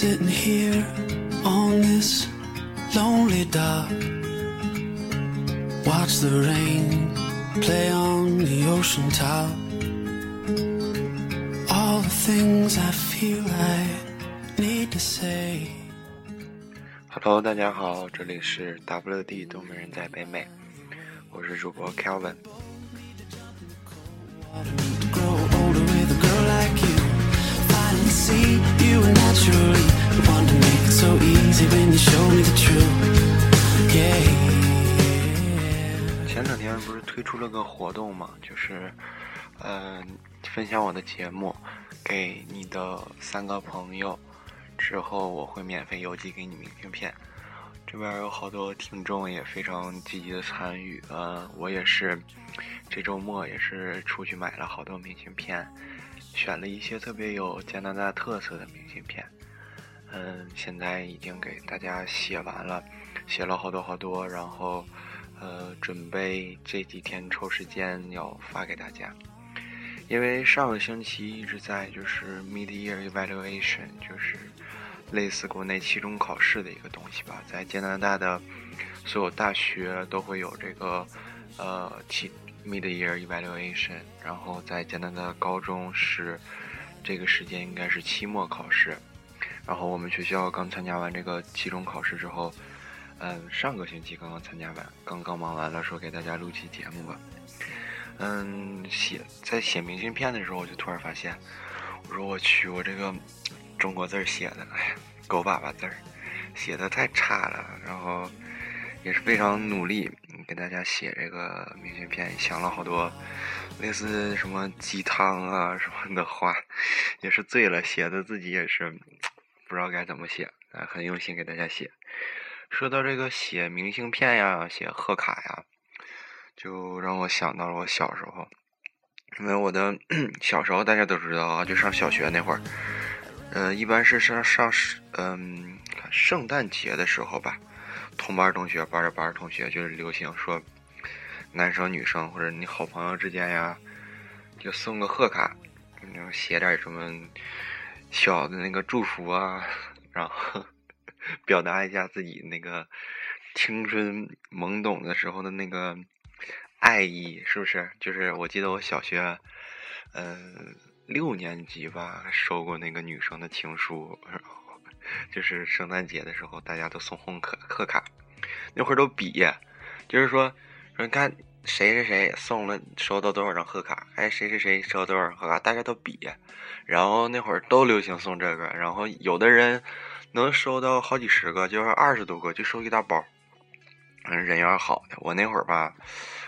sitting here on this lonely dock. Watch the rain play on the ocean top. All the things I feel I need to say. Hello，大家好，这里是 WD 东北人在北美，我是主播 Kelvin。See you were naturally the one to make it so easy when you show me the truth. Yeah. 前两天不是推出了个活动嘛，就是，呃，分享我的节目给你的三个朋友，之后我会免费邮寄给你明信片。这边有好多听众也非常积极的参与，呃，我也是这周末也是出去买了好多明信片，选了一些特别有加拿大特色的明信片。嗯，现在已经给大家写完了，写了好多好多，然后呃，准备这几天抽时间要发给大家。因为上个星期一直在就是 mid year evaluation，就是类似国内期中考试的一个东西吧，在加拿大的所有大学都会有这个呃期 mid year evaluation，然后在加拿大高中是这个时间应该是期末考试。然后我们学校刚参加完这个期中考试之后，嗯，上个星期刚刚参加完，刚刚忙完了，说给大家录期节目吧。嗯，写在写明信片的时候，我就突然发现，我说我去，我这个中国字儿写的，哎呀，狗粑粑字儿，写的太差了。然后也是非常努力给大家写这个明信片，想了好多类似什么鸡汤啊什么的话，也是醉了，写的自己也是不知道该怎么写，啊，很用心给大家写。说到这个写明信片呀，写贺卡呀，就让我想到了我小时候，因为我的 小时候大家都知道啊，就上小学那会儿，呃，一般是上上嗯圣诞节的时候吧，同班同学、班的班同学就是流行说，男生女生或者你好朋友之间呀，就送个贺卡，然后写点什么小的那个祝福啊，然后 表达一下自己那个青春懵懂的时候的那个爱意，是不是？就是我记得我小学，嗯、六年级吧，收过那个女生的情书，就是圣诞节的时候，大家都送红贺贺卡，那会儿都比，就是说说你看谁谁谁送了收到多少张贺卡，哎谁谁谁收到多少张贺卡，大家都比，然后那会儿都流行送这个，然后有的人能收到好几十个，就是二十多个，就收一大包。嗯，人缘好的，我那会儿吧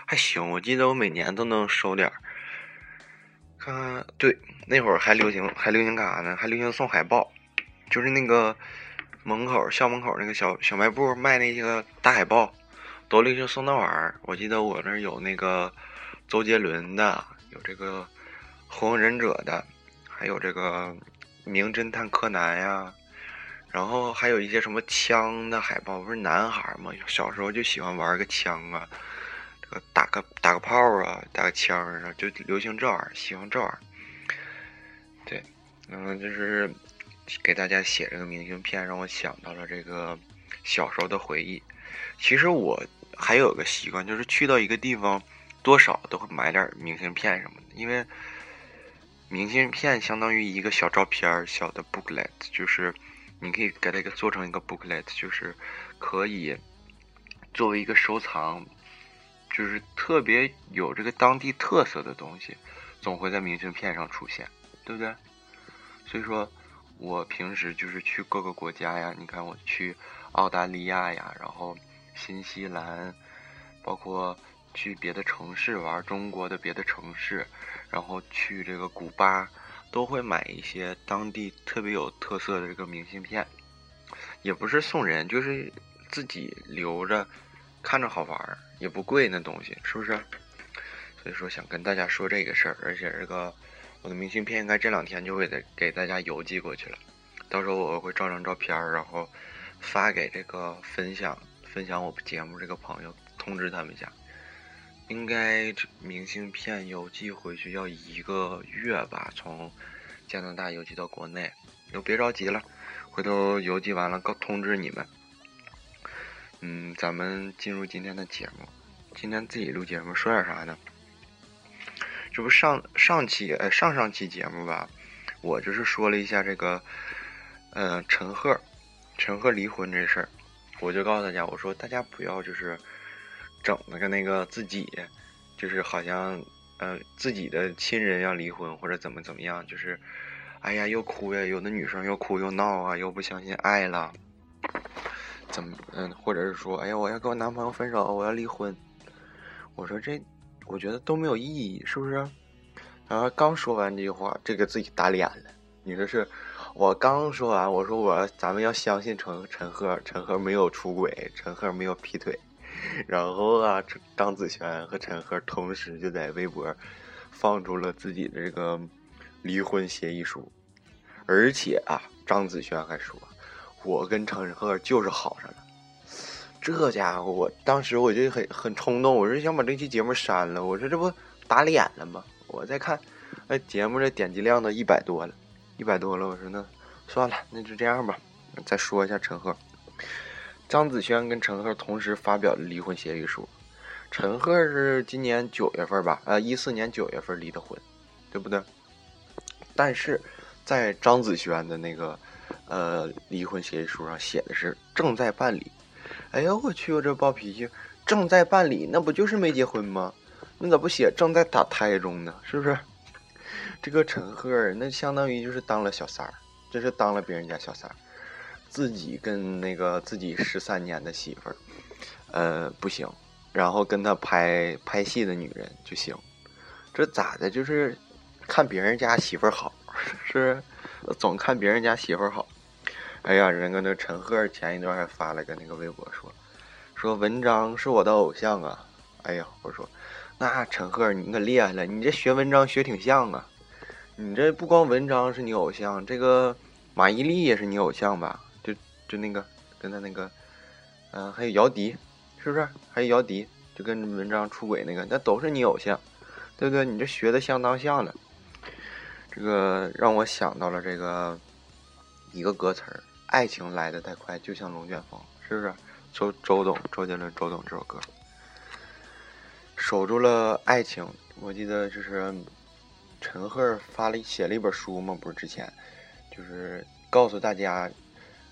还行，我记得我每年都能收点儿。看看，对，那会儿还流行还流行干啥呢？还流行送海报，就是那个门口校门口那个小小卖部卖那些个大海报，都流行送那玩意儿。我记得我那有那个周杰伦的，有这个火影忍者的，还有这个名侦探柯南呀，然后还有一些什么枪的海报，不是男孩嘛，小时候就喜欢玩个枪啊，这个打个打个炮啊，打个枪啊，就流行这玩意儿，喜欢这玩意儿。对，然后，就是给大家写这个明信片，让我想到了这个小时候的回忆。其实我还有个习惯，就是去到一个地方，多少都会买点明信片什么的，因为明信片相当于一个小照片、小的 booklet，就是你可以给它一个做成一个 booklet，就是可以作为一个收藏，就是特别有这个当地特色的东西，总会在明信片上出现，对不对？所以说，我平时就是去各个国家呀，你看我去澳大利亚呀，然后新西兰，包括去别的城市玩中国的别的城市，然后去这个古巴，都会买一些当地特别有特色的这个明信片，也不是送人，就是自己留着，看着好玩儿，也不贵那东西，是不是？所以说想跟大家说这个事儿，而且这个我的明信片应该这两天就会给给大家邮寄过去了，到时候我会照张照片，然后发给这个分享分享我节目这个朋友，通知他们一下。应该明信片邮寄回去要一个月吧，从加拿大邮寄到国内。就别着急了，回头邮寄完了告通知你们。嗯，咱们进入今天的节目。今天自己录节目，说点啥呢？这不上上期呃上上期节目吧，我就是说了一下这个，呃陈赫，陈赫离婚这事儿，我就告诉大家，我说大家不要就是整那个那个自己，就是好像呃自己的亲人要离婚或者怎么怎么样，就是哎呀又哭呀，有的女生又哭又闹啊，又不相信爱了，怎么嗯，或者是说哎呀我要跟我男朋友分手，我要离婚，我说这。我觉得都没有意义，是不是？然后刚说完这句话，这个自己打脸了。你这是我刚说完，我说我咱们要相信陈陈赫，陈赫没有出轨，陈赫没有劈腿。然后啊，张子萱和陈赫同时就在微博放出了自己的这个离婚协议书，而且啊，张子萱还说，我跟陈赫就是好上了。这家伙，我当时我就很很冲动，我是想把这期节目删了。我说这不打脸了吗？我再看，哎，节目这点击量都一百多了，一百多了。我说那算了，那就这样吧。再说一下陈赫，张子萱跟陈赫同时发表了离婚协议书。陈赫是今年九月份吧？呃，一四年九月份离的婚，对不对？但是在张子萱的那个呃离婚协议书上写的是正在办理。哎呦我去！我这暴脾气，正在办理，那不就是没结婚吗？那咋不写正在打胎中呢？是不是？这个陈赫那相当于就是当了小三儿，这是当了别人家小三儿，自己跟那个自己十三年的媳妇儿，呃不行，然后跟他拍拍戏的女人就行，这咋的？就是看别人家媳妇儿好，是总看别人家媳妇儿好。哎呀，人家那陈赫前一段还发了个那个微博，说说文章是我的偶像啊！哎呀，我说那陈赫你可厉害了，你这学文章学挺像啊！你这不光文章是你偶像，这个马伊琍也是你偶像吧？就就那个跟他那个，嗯，还有姚笛，是不是？还有姚笛，就跟文章出轨那个，那都是你偶像，对不对？你这学的相当像了。这个让我想到了这个一个歌词儿。爱情来的太快，就像龙卷风，是不是？周周董，周杰伦，周董这首歌，守住了爱情。我记得就是陈赫发了写了一本书嘛，不是之前，就是告诉大家，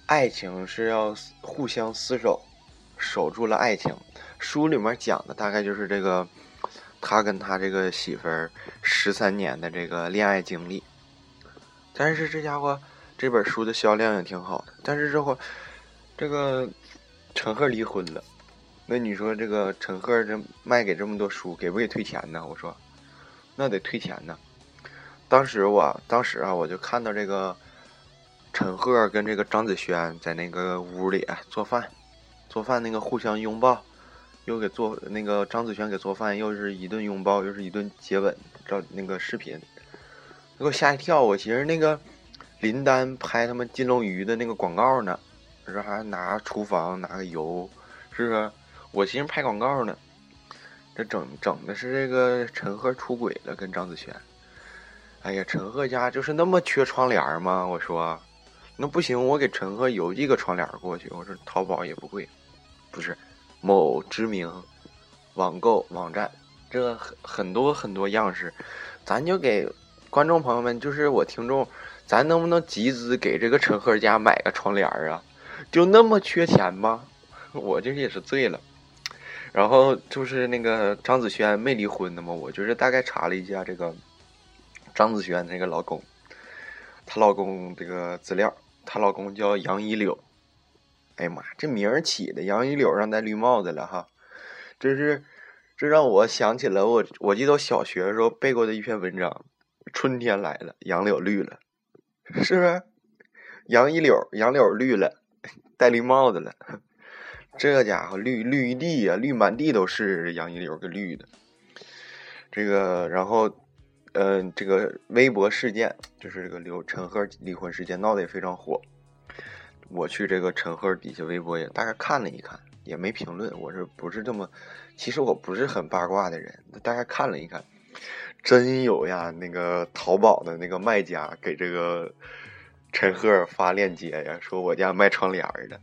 爱情是要互相厮守，守住了爱情。书里面讲的大概就是这个，他跟他这个媳妇儿十三年的这个恋爱经历。但是这家伙。这本书的销量也挺好的，但是这会，这个陈赫离婚了，那你说这个陈赫这卖给这么多书，给不给退钱呢？我说，那得退钱呢。当时我当时啊，我就看到这个陈赫跟这个张子萱在那个屋里做饭，做饭那个互相拥抱，又给做那个张子萱给做饭，又是一顿拥抱，又是一顿接吻，照那个视频，给我吓一跳。我寻思那个。林丹拍他们金龙鱼的那个广告呢，说还拿厨房拿个油，是不是？我寻思拍广告呢，这整整的是这个陈赫出轨了，跟张子萱。哎呀，陈赫家就是那么缺窗帘吗？我说，那不行，我给陈赫邮寄个窗帘过去。我说淘宝也不贵，不是某知名网购网站，这很很多很多样式，咱就给观众朋友们，就是我听众。咱能不能集资给这个陈赫家买个窗帘啊？就那么缺钱吗？我这也是醉了。然后就是那个张子萱没离婚的嘛，我就是大概查了一下这个张子萱那个老公，她老公这个资料，她老公叫杨一柳。哎呀妈，这名儿起的杨一柳让戴绿帽子了哈，这是这让我想起了我我记得我小学的时候背过的一篇文章：春天来了，杨柳绿了。是不是杨一柳？杨柳绿了，戴绿帽子了。这家伙绿绿一地呀，绿满地都是。杨一柳给绿的。这个，然后，嗯，这个微博事件就是这个刘陈赫离婚事件闹得也非常火。我去这个陈赫底下微博也大概看了一看，也没评论。我是不是这么？其实我不是很八卦的人，大概看了一看。真有呀！那个淘宝的那个卖家给这个陈赫发链接呀，说我家卖窗帘的。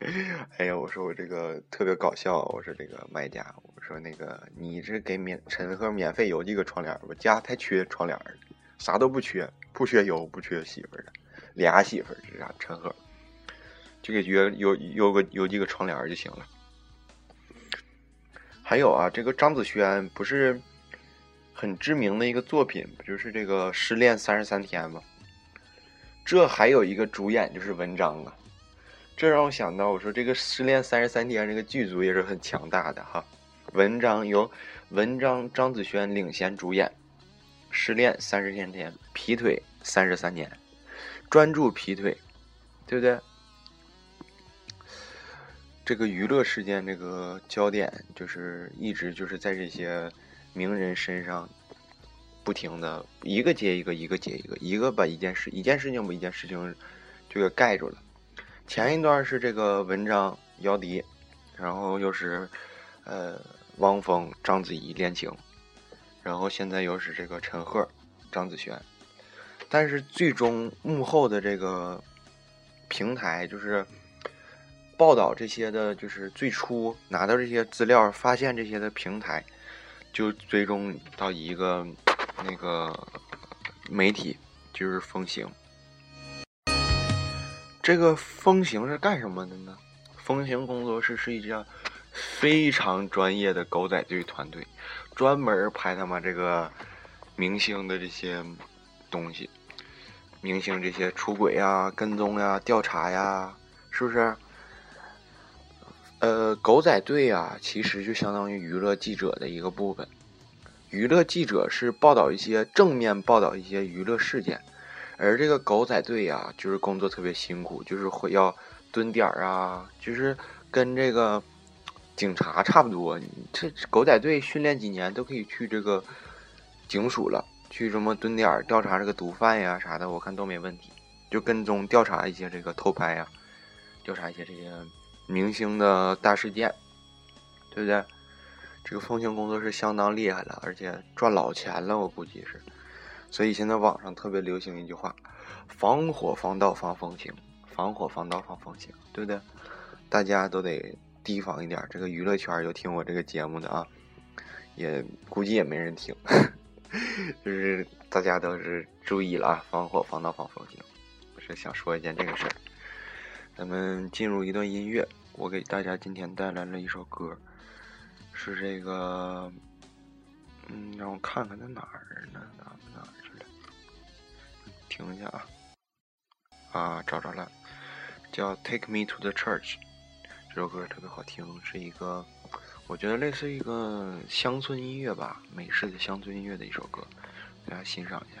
哎呀，我说我这个特别搞笑，我说这个卖家，我说那个你这给免陈赫免费邮寄个窗帘，我家太缺窗帘了，啥都不缺，不缺油，不缺媳妇儿的，俩媳妇儿这啥陈赫，就给约邮邮个邮寄个窗帘就行了。还有啊，这个张子萱不是很知名的一个作品，不就是这个《失恋三十三天》吗？这还有一个主演就是文章啊。这让我想到，我说这个《失恋三十三天》这个剧组也是很强大的哈。文章由文章、张子萱领衔主演，《失恋三十天天》，劈腿三十三年，专注劈腿，对不对？这个娱乐事件这个焦点就是一直就是在这些名人身上，不停的一个接一个，一个接一个，一个把一件事一件事情把一件事情就给盖住了。前一段是这个文章姚笛，然后又是，呃，汪峰章子怡恋情，然后现在又是这个陈赫张子萱，但是最终幕后的这个平台就是报道这些的，就是最初拿到这些资料发现这些的平台，就最终到一个那个媒体就是风行。这个风行是干什么的呢？风行工作室是一家非常专业的狗仔队团队，专门拍他妈这个明星的这些东西，明星这些出轨呀、跟踪呀、调查呀，是不是？呃，狗仔队啊，其实就相当于娱乐记者的一个部分。娱乐记者是报道一些正面报道一些娱乐事件。而这个狗仔队呀，就是工作特别辛苦，就是会要蹲点儿啊，就是跟这个警察差不多。这狗仔队训练几年都可以去这个警署了，去什么蹲点儿调查这个毒贩呀啥的，我看都没问题。就跟踪调查一些这个偷拍呀，调查一些这些明星的大事件，对不对？这个风行工作室相当厉害了，而且赚老钱了，我估计是。所以现在网上特别流行一句话：“防火防盗防风行，防火防盗防风行，对不对？”大家都得提防一点。这个娱乐圈有听我这个节目的啊，也估计也没人听，就是大家都是注意了啊，防火防盗防风行。我是想说一件这个事儿。咱们进入一段音乐，我给大家今天带来了一首歌，是这个，嗯，让我看看在哪儿呢？听一下啊，啊，找着了，叫《Take Me to the Church》，这首歌特别好听，是一个我觉得类似于一个乡村音乐吧，美式的乡村音乐的一首歌，大家欣赏一下。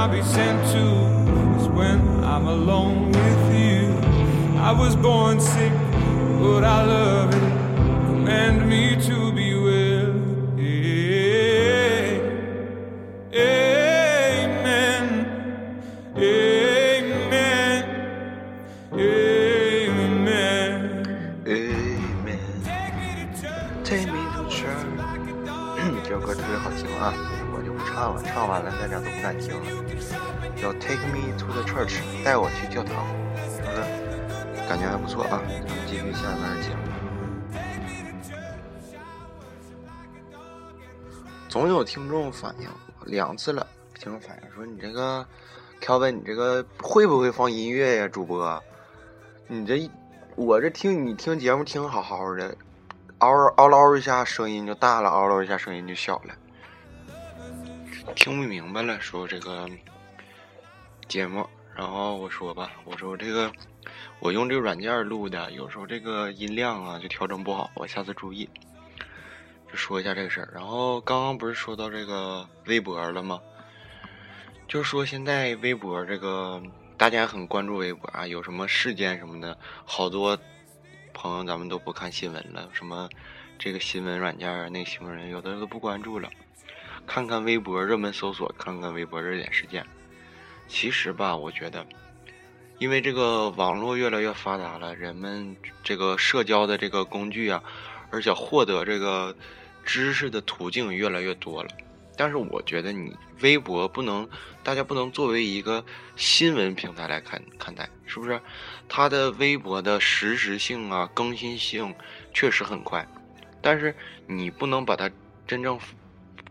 I'll be sent to is when I'm alone with you. I was born sick, but I love it. Command me to be well. Amen. Amen. Amen. Amen. Take me to church. Take me to church. 这首歌特别好听啊！我就不唱了，唱完了大家都不敢听了。The church，带我去教堂，是不是？感觉还不错啊。咱们继续下面的节目。总有听众反映两次了，听众反映说：“你这个调文，你这个会不会放音乐呀，主播？你这我这听你听节目听好好的，嗷嗷唠一下声音就大了，嗷唠一下声音就小了，听不明白了。说这个。”节目，然后我说吧，我说这个，我用这个软件录的，有时候这个音量啊就调整不好，我下次注意。就说一下这个事儿。然后刚刚不是说到这个微博了吗？就说现在微博这个大家很关注微博啊，有什么事件什么的，好多朋友咱们都不看新闻了，什么这个新闻软件啊，那个新闻人有的都不关注了，看看微博热门搜索，看看微博热点事件。其实吧，我觉得，因为这个网络越来越发达了，人们这个社交的这个工具啊，而且获得这个知识的途径越来越多了。但是我觉得你微博不能，大家不能作为一个新闻平台来看看待，是不是？它的微博的实时性啊、更新性确实很快，但是你不能把它真正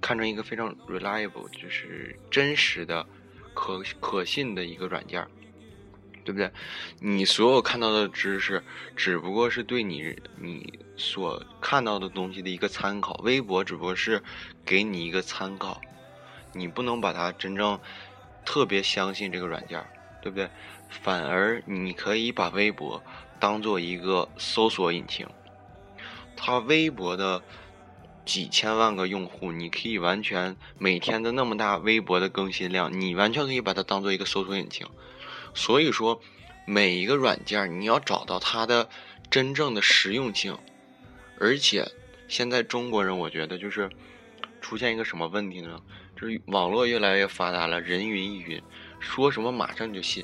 看成一个非常 reliable，就是真实的。可可信的一个软件，对不对？你所有看到的知识，只不过是对你你所看到的东西的一个参考。微博只不过是给你一个参考，你不能把它真正特别相信这个软件，对不对？反而你可以把微博当做一个搜索引擎，它微博的。几千万个用户，你可以完全每天的那么大微博的更新量，你完全可以把它当做一个搜索引擎。所以说，每一个软件你要找到它的真正的实用性。而且，现在中国人我觉得就是出现一个什么问题呢？就是网络越来越发达了，人云亦云，说什么马上就信。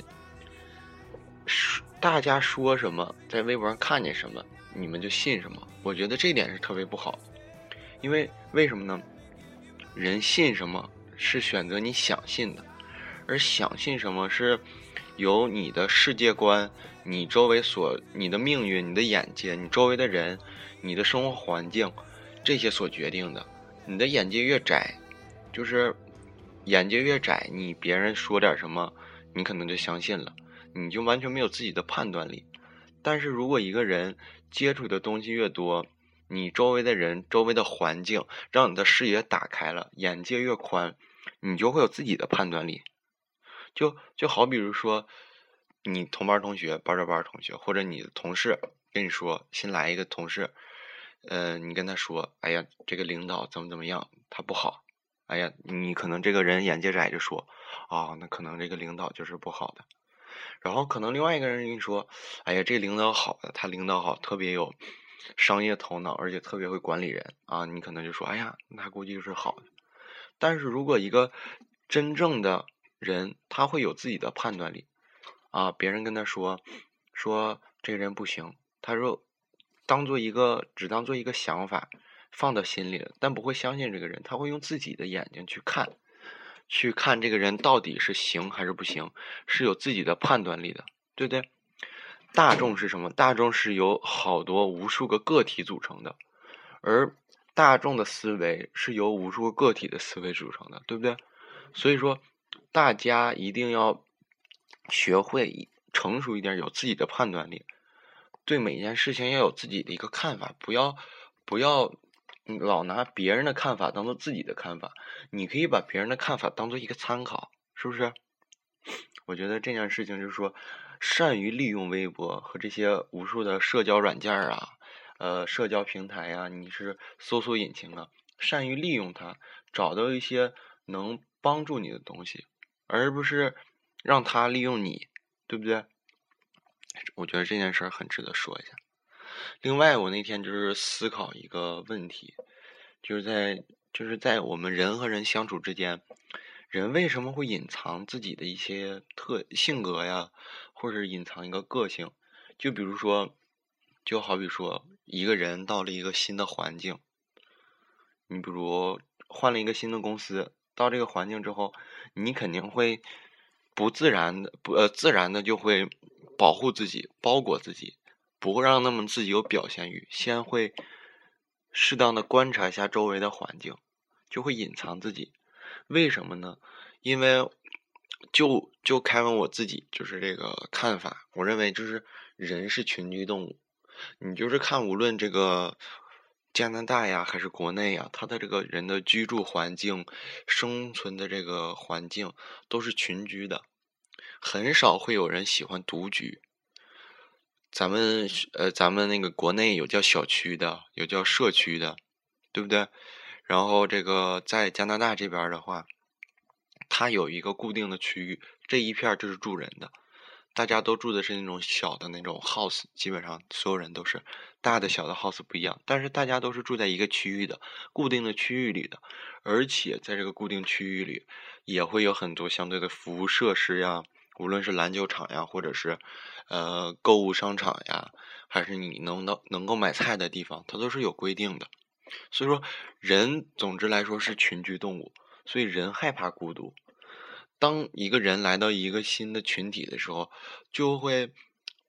大家说什么，在微博上看见什么，你们就信什么。我觉得这点是特别不好。因为为什么呢？人信什么是选择你想信的，而想信什么是由你的世界观、你周围所、你的命运、你的眼界、你周围的人、你的生活环境这些所决定的。你的眼界越窄，就是眼界越窄，你别人说点什么，你可能就相信了，你就完全没有自己的判断力。但是如果一个人接触的东西越多，你周围的人、周围的环境，让你的视野打开了，眼界越宽，你就会有自己的判断力。就就好比如说，你同班同学、班着班儿同学，或者你的同事跟你说，新来一个同事，呃，你跟他说，哎呀，这个领导怎么怎么样，他不好。哎呀，你可能这个人眼界窄，就说，啊，那可能这个领导就是不好的。然后可能另外一个人跟你说，哎呀，这领导好的，他领导好，特别有。商业头脑，而且特别会管理人啊！你可能就说：“哎呀，那估计是好的。”但是如果一个真正的人，他会有自己的判断力啊！别人跟他说说这个人不行，他说当做一个只当做一个想法放到心里了，但不会相信这个人。他会用自己的眼睛去看，去看这个人到底是行还是不行，是有自己的判断力的，对不对？大众是什么？大众是由好多无数个个体组成的，而大众的思维是由无数个个体的思维组成的，对不对？所以说，大家一定要学会成熟一点，有自己的判断力，对每件事情要有自己的一个看法，不要不要老拿别人的看法当做自己的看法。你可以把别人的看法当做一个参考，是不是？我觉得这件事情就是说。善于利用微博和这些无数的社交软件啊，呃，社交平台呀，你是搜索引擎啊，善于利用它，找到一些能帮助你的东西，而不是让它利用你，对不对？我觉得这件事儿很值得说一下。另外，我那天就是思考一个问题，就是在就是在我们人和人相处之间。人为什么会隐藏自己的一些特性格呀，或者隐藏一个个性？就比如说，就好比说，一个人到了一个新的环境，你比如换了一个新的公司，到这个环境之后，你肯定会不自然的不呃自然的就会保护自己，包裹自己，不会让他们自己有表现欲，先会适当的观察一下周围的环境，就会隐藏自己。为什么呢？因为就就开文我自己就是这个看法，我认为就是人是群居动物。你就是看无论这个加拿大呀还是国内呀，他的这个人的居住环境、生存的这个环境都是群居的，很少会有人喜欢独居。咱们呃，咱们那个国内有叫小区的，有叫社区的。对不对？然后这个在加拿大这边的话，它有一个固定的区域，这一片就是住人的，大家都住的是那种小的那种 house，基本上所有人都是大的小的 house 不一样，但是大家都是住在一个区域的固定的区域里的，而且在这个固定区域里也会有很多相对的服务设施呀，无论是篮球场呀，或者是呃购物商场呀，还是你能到能够买菜的地方，它都是有规定的。所以说，人总之来说是群居动物，所以人害怕孤独。当一个人来到一个新的群体的时候，就会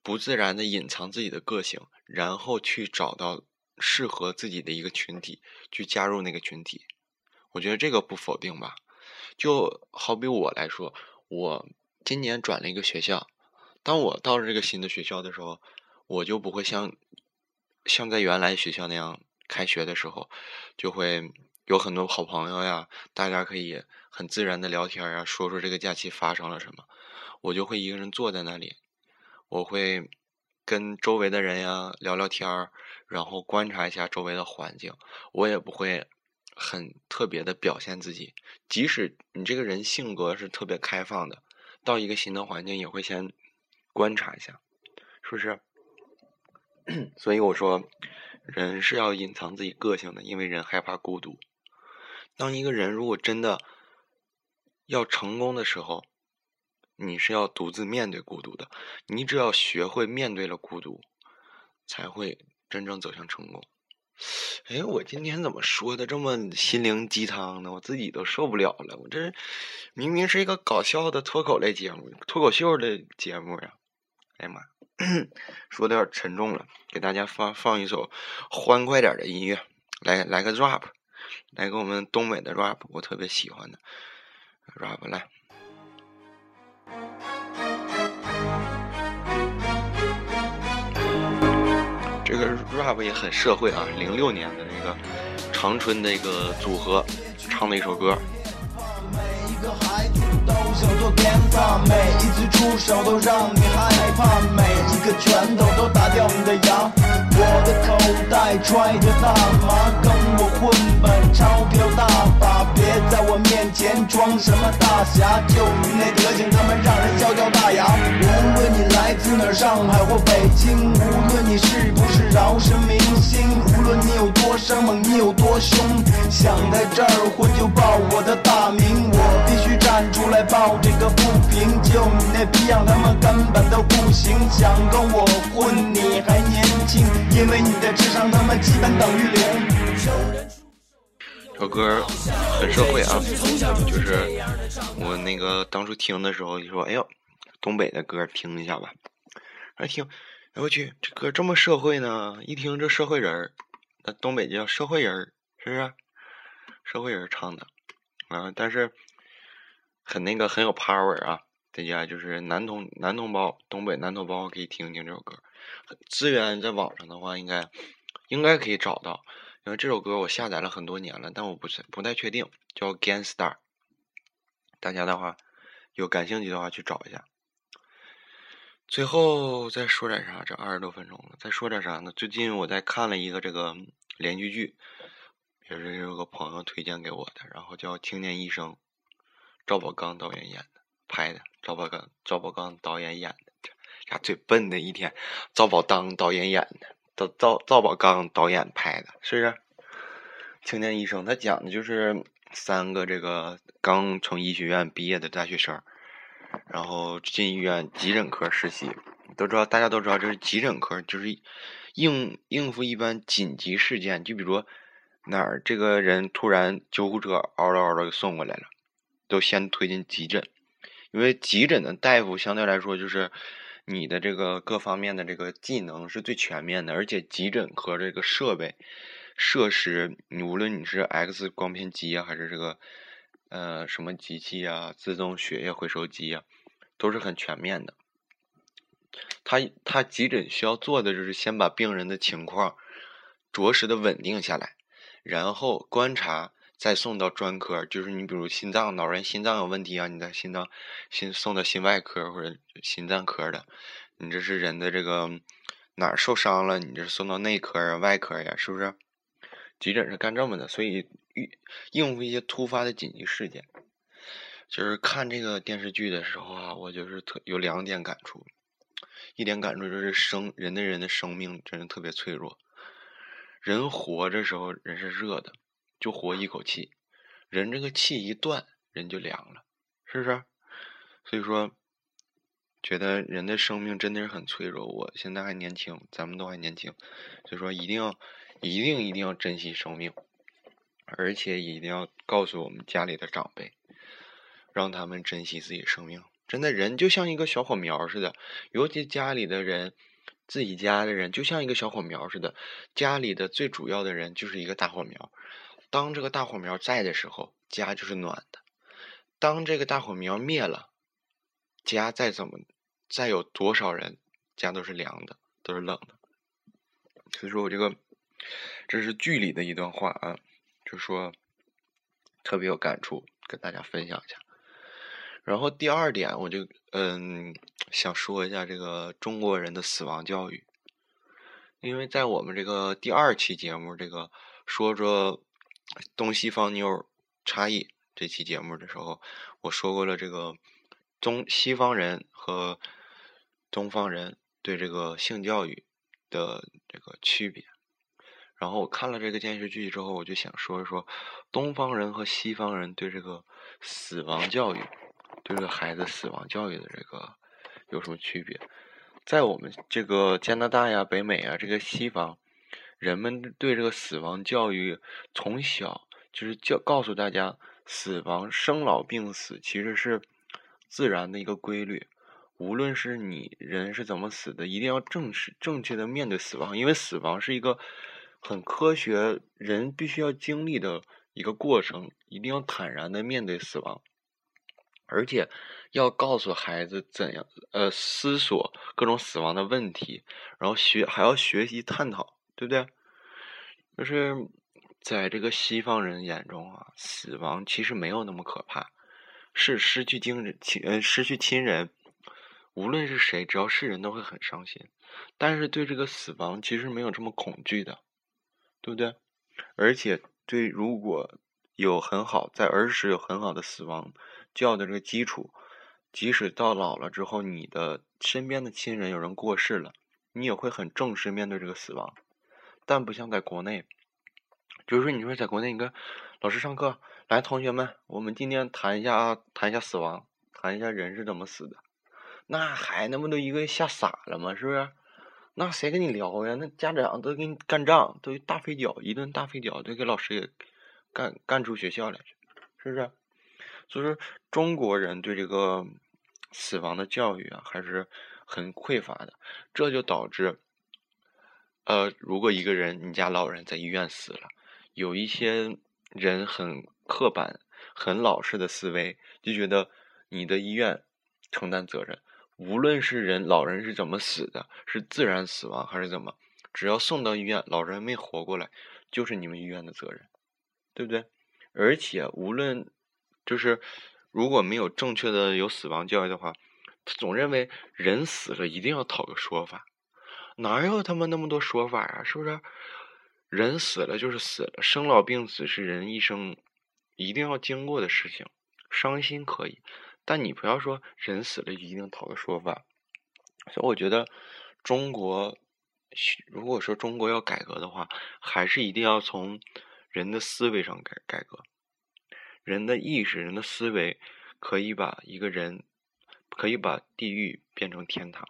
不自然的隐藏自己的个性，然后去找到适合自己的一个群体，去加入那个群体。我觉得这个不否定吧。就好比我来说，我今年转了一个学校，当我到了这个新的学校的时候，我就不会像像在原来学校那样。开学的时候，就会有很多好朋友呀，大家可以很自然的聊天啊，说说这个假期发生了什么。我就会一个人坐在那里，我会跟周围的人呀聊聊天儿，然后观察一下周围的环境。我也不会很特别的表现自己，即使你这个人性格是特别开放的，到一个新的环境也会先观察一下，是不是？所以我说。人是要隐藏自己个性的，因为人害怕孤独。当一个人如果真的要成功的时候，你是要独自面对孤独的。你只要学会面对了孤独，才会真正走向成功。哎，我今天怎么说的这么心灵鸡汤呢？我自己都受不了了。我这明明是一个搞笑的脱口类节目，脱口秀的节目呀！哎呀妈！说的有点沉重了，给大家放放一首欢快点的音乐，来来个 rap，来个我们东北的 rap，我特别喜欢的 rap 来。这个 rap 也很社会啊，零六年的那个长春的一个组合唱的一首歌。每个孩子都想做鞭挞，每一次出手都让你害怕，每一个拳头都打掉你的牙。我的口袋揣着大麻，跟我混吧，钞票大把，别在我面前装什么大侠，就你那德行，他妈让人笑掉大牙。无论你来自哪儿，上海或北京，无论你是不是饶舌明星，无论你有多生猛，你有多凶，想在这儿混就报我的大名，我必须站出来报。这个不平，就你那逼样，他们根本都不行。想跟我混，你还年轻，因为你的智商他妈基本等于零。这首歌很社会啊，就是我那个当初听的时候就说：“哎呦，东北的歌听一下吧。”一听，哎我去，这歌这么社会呢？一听这社会人儿，那东北叫社会人儿，是不是？社会人唱的啊，但是。很那个很有 power 啊！大家就是男同男同胞，东北男同胞可以听听这首歌。资源在网上的话，应该应该可以找到，因为这首歌我下载了很多年了，但我不是不太确定，叫 Gangstar。大家的话有感兴趣的话去找一下。最后再说点啥？这二十多分钟了，再说点啥呢？最近我在看了一个这个连续剧，也是有个朋友推荐给我的，然后叫《青年医生》。赵宝刚导演演的，拍的。赵宝刚，赵宝刚导演演的，这呀最笨的一天。赵宝刚导演演的，赵赵赵宝刚导演拍的，是不是？青年医生，他讲的就是三个这个刚从医学院毕业的大学生，然后进医院急诊科实习。都知道，大家都知道，这是急诊科，就是应应付一般紧急事件，就比如哪儿这个人突然救护车嗷嗷嗷的就送过来了。都先推进急诊，因为急诊的大夫相对来说就是你的这个各方面的这个技能是最全面的，而且急诊科这个设备设施，你无论你是 X 光片机啊，还是这个呃什么机器啊，自动血液回收机啊，都是很全面的。他他急诊需要做的就是先把病人的情况着实的稳定下来，然后观察。再送到专科，就是你比如心脏，老人心脏有问题啊，你在心脏心送到心外科或者心脏科的，你这是人的这个哪儿受伤了，你这是送到内科啊、外科呀，是不是？急诊是干这么的，所以应应付一些突发的紧急事件。就是看这个电视剧的时候啊，我就是特有两点感触，一点感触就是生人的人的生命真的特别脆弱。人活着时候人是热的，就活一口气，人这个气一断，人就凉了，是不是？所以说，觉得人的生命真的是很脆弱。我现在还年轻，咱们都还年轻，所以说一定要。一定一定要珍惜生命，而且一定要告诉我们家里的长辈，让他们珍惜自己生命。真的，人就像一个小火苗似的，尤其家里的人，自己家的人就像一个小火苗似的。家里的最主要的人就是一个大火苗，当这个大火苗在的时候，家就是暖的；当这个大火苗灭了，家再怎么再有多少人，家都是凉的，都是冷的。所以说我这个。这是剧里的一段话啊，就说特别有感触，跟大家分享一下。然后第二点，我就嗯想说一下这个中国人的死亡教育，因为在我们这个第二期节目这个说说东西方妞差异这期节目的时候，我说过了这个中西方人和东方人对这个性教育的这个区别。然后我看了这个电视剧之后，我就想说一说东方人和西方人对这个死亡教育，对这个孩子死亡教育的这个有什么区别？在我们这个加拿大呀、北美啊这个西方，人们对这个死亡教育从小就是教告诉大家，死亡、生老病死其实是自然的一个规律。无论是你人是怎么死的，一定要正视、正确的面对死亡，因为死亡是一个。很科学，人必须要经历的一个过程，一定要坦然的面对死亡，而且要告诉孩子怎样呃思索各种死亡的问题，然后学还要学习探讨，对不对？就是在这个西方人眼中啊，死亡其实没有那么可怕，是失去亲人亲呃失去亲人，无论是谁，只要是人都会很伤心，但是对这个死亡其实没有这么恐惧的。对不对？而且对，如果有很好在儿时有很好的死亡教的这个基础，即使到老了之后，你的身边的亲人有人过世了，你也会很正式面对这个死亡。但不像在国内，就是说，你说在国内，你看老师上课，来，同学们，我们今天谈一下，谈一下死亡，谈一下人是怎么死的。那孩子们都一个吓傻了吗？是不是？那谁跟你聊呀？那家长都给你干仗，都大飞脚，一顿大飞脚，都给老师也干干出学校来，是不是？所以说，中国人对这个死亡的教育啊，还是很匮乏的。这就导致，呃，如果一个人你家老人在医院死了，有一些人很刻板、很老式的思维，就觉得你的医院承担责任。无论是人老人是怎么死的，是自然死亡还是怎么，只要送到医院，老人没活过来，就是你们医院的责任，对不对？而且无论就是如果没有正确的有死亡教育的话，他总认为人死了一定要讨个说法，哪有他妈那么多说法啊？是不是？人死了就是死了，生老病死是人一生一定要经过的事情，伤心可以。但你不要说人死了一定讨个说法，所以我觉得中国，如果说中国要改革的话，还是一定要从人的思维上改改革，人的意识、人的思维可以把一个人可以把地狱变成天堂，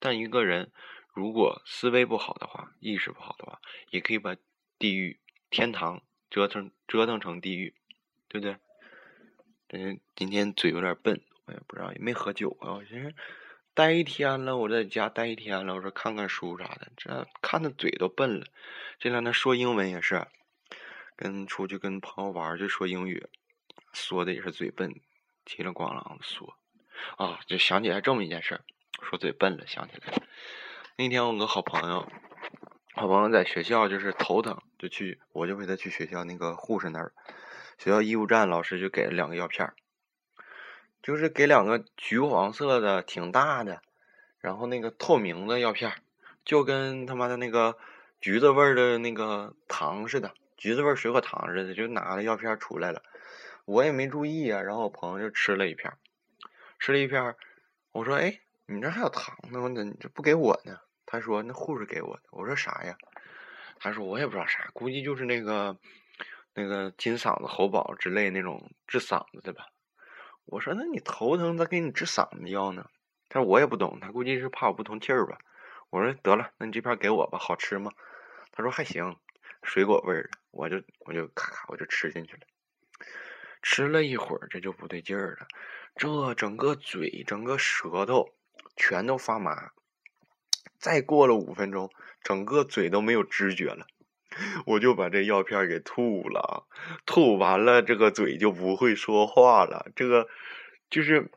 但一个人如果思维不好的话，意识不好的话，也可以把地狱、天堂折腾折腾成地狱，对不对？嗯，今天嘴有点笨，我也不知道，也没喝酒啊。我寻思待一天了，我在家待一天了，我说看看书啥的，这看的嘴都笨了。这两天说英文也是，跟出去跟朋友玩就说英语，说的也是嘴笨，叽里咣啷的说。啊，就想起来这么一件事，说嘴笨了，想起来那天我个好朋友，好朋友在学校就是头疼，就去我就陪他去学校那个护士那儿。学校医务站老师就给了两个药片儿就是给两个橘黄色的、挺大的，然后那个透明的药片儿就跟他妈的那个橘子味儿的那个糖似的，橘子味水果糖似的，就拿了药片出来了。我也没注意啊，然后我朋友就吃了一片，吃了一片，我说：“哎，你这还有糖呢，我怎这不给我呢？”他说：“那护士给我的。”我说：“啥呀？”他说：“我也不知道啥，估计就是那个那个金嗓子喉宝之类那种治嗓子的吧。”我说：“那你头疼咋给你治嗓子药呢？”他说：“我也不懂，他估计是怕我不通气儿吧。”我说：“得了，那你这片给我吧，好吃吗？”他说：“还行，水果味儿的。”我就我就咔咔我就吃进去了。吃了一会儿，这就不对劲儿了，这整个嘴、整个舌头全都发麻。再过了五分钟，整个嘴都没有知觉了，我就把这药片给吐了。吐完了，这个嘴就不会说话了。这个就是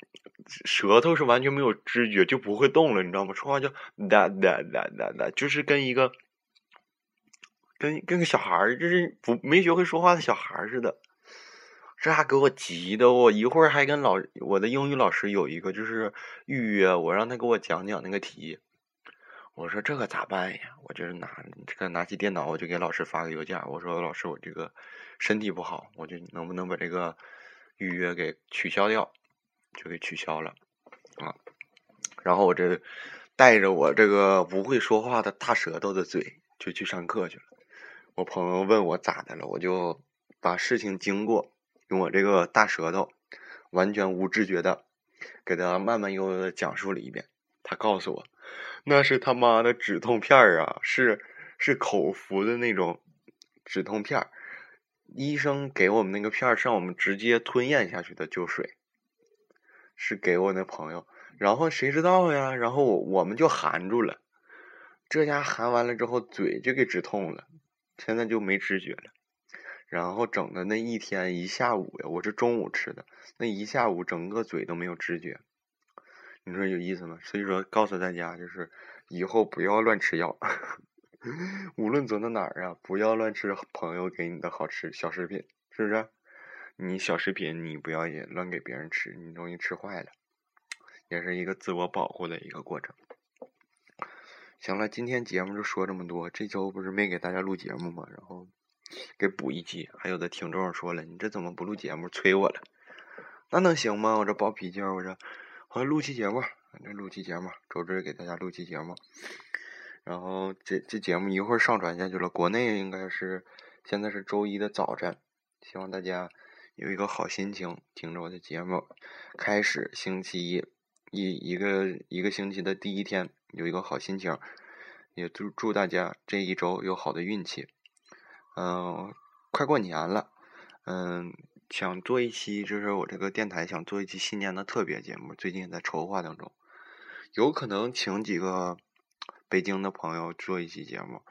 舌头是完全没有知觉，就不会动了，你知道吗？说话就哒哒哒哒哒，就是跟一个跟跟个小孩儿，就是不没学会说话的小孩儿似的。这还给我急的，我一会儿还跟老我的英语老师有一个就是预约，我让他给我讲讲那个题。我说这可咋办呀？我就是拿这个拿起电脑，我就给老师发个邮件。我说老师，我这个身体不好，我就能不能把这个预约给取消掉？就给取消了啊。然后我这带着我这个不会说话的大舌头的嘴就去上课去了。我朋友问我咋的了，我就把事情经过。用我这个大舌头，完全无知觉的给他慢慢悠悠的讲述了一遍。他告诉我，那是他妈的止痛片儿啊，是是口服的那种止痛片儿。医生给我们那个片儿，让我们直接吞咽下去的就水，是给我那朋友。然后谁知道呀？然后我们就含住了，这家含完了之后，嘴就给止痛了，现在就没知觉了。然后整的那一天一下午呀，我是中午吃的，那一下午整个嘴都没有知觉，你说有意思吗？所以说告诉大家，就是以后不要乱吃药，无论走到哪儿啊，不要乱吃朋友给你的好吃小食品，是不是？你小食品你不要也乱给别人吃，你容易吃坏了，也是一个自我保护的一个过程。行了，今天节目就说这么多，这周不是没给大家录节目吗？然后。给补一期，还有的听众说了，你这怎么不录节目？催我了，那能行吗？我这暴脾气，我这好像录期节目，这录期节目，周志给大家录期节目，然后这这节目一会儿上传下去了，国内应该是现在是周一的早晨，希望大家有一个好心情，听着我的节目，开始星期一一一个一个星期的第一天，有一个好心情，也祝祝大家这一周有好的运气。嗯，快过年了，嗯，想做一期，就是我这个电台想做一期新年的特别节目，最近在筹划当中，有可能请几个北京的朋友做一期节目，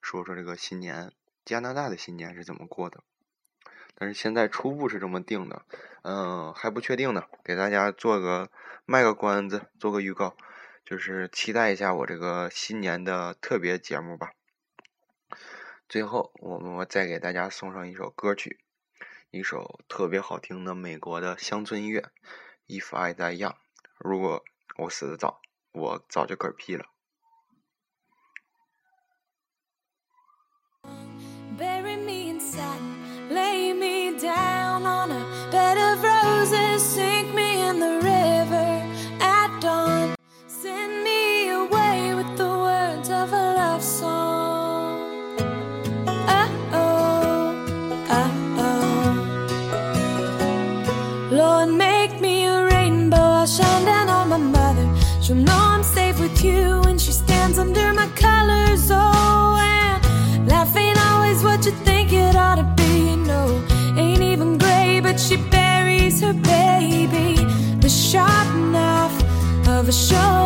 说说这个新年加拿大的新年是怎么过的。但是现在初步是这么定的，嗯，还不确定呢，给大家做个卖个关子，做个预告，就是期待一下我这个新年的特别节目吧。最后，我们再给大家送上一首歌曲，一首特别好听的美国的乡村音乐《If I Die Young》。如果我死的早，我早就嗝屁了。She'll know I'm safe with you when she stands under my colors. Oh, and life ain't always what you think it ought to be. No, ain't even gray, but she buries her baby. The sharp knife of a show.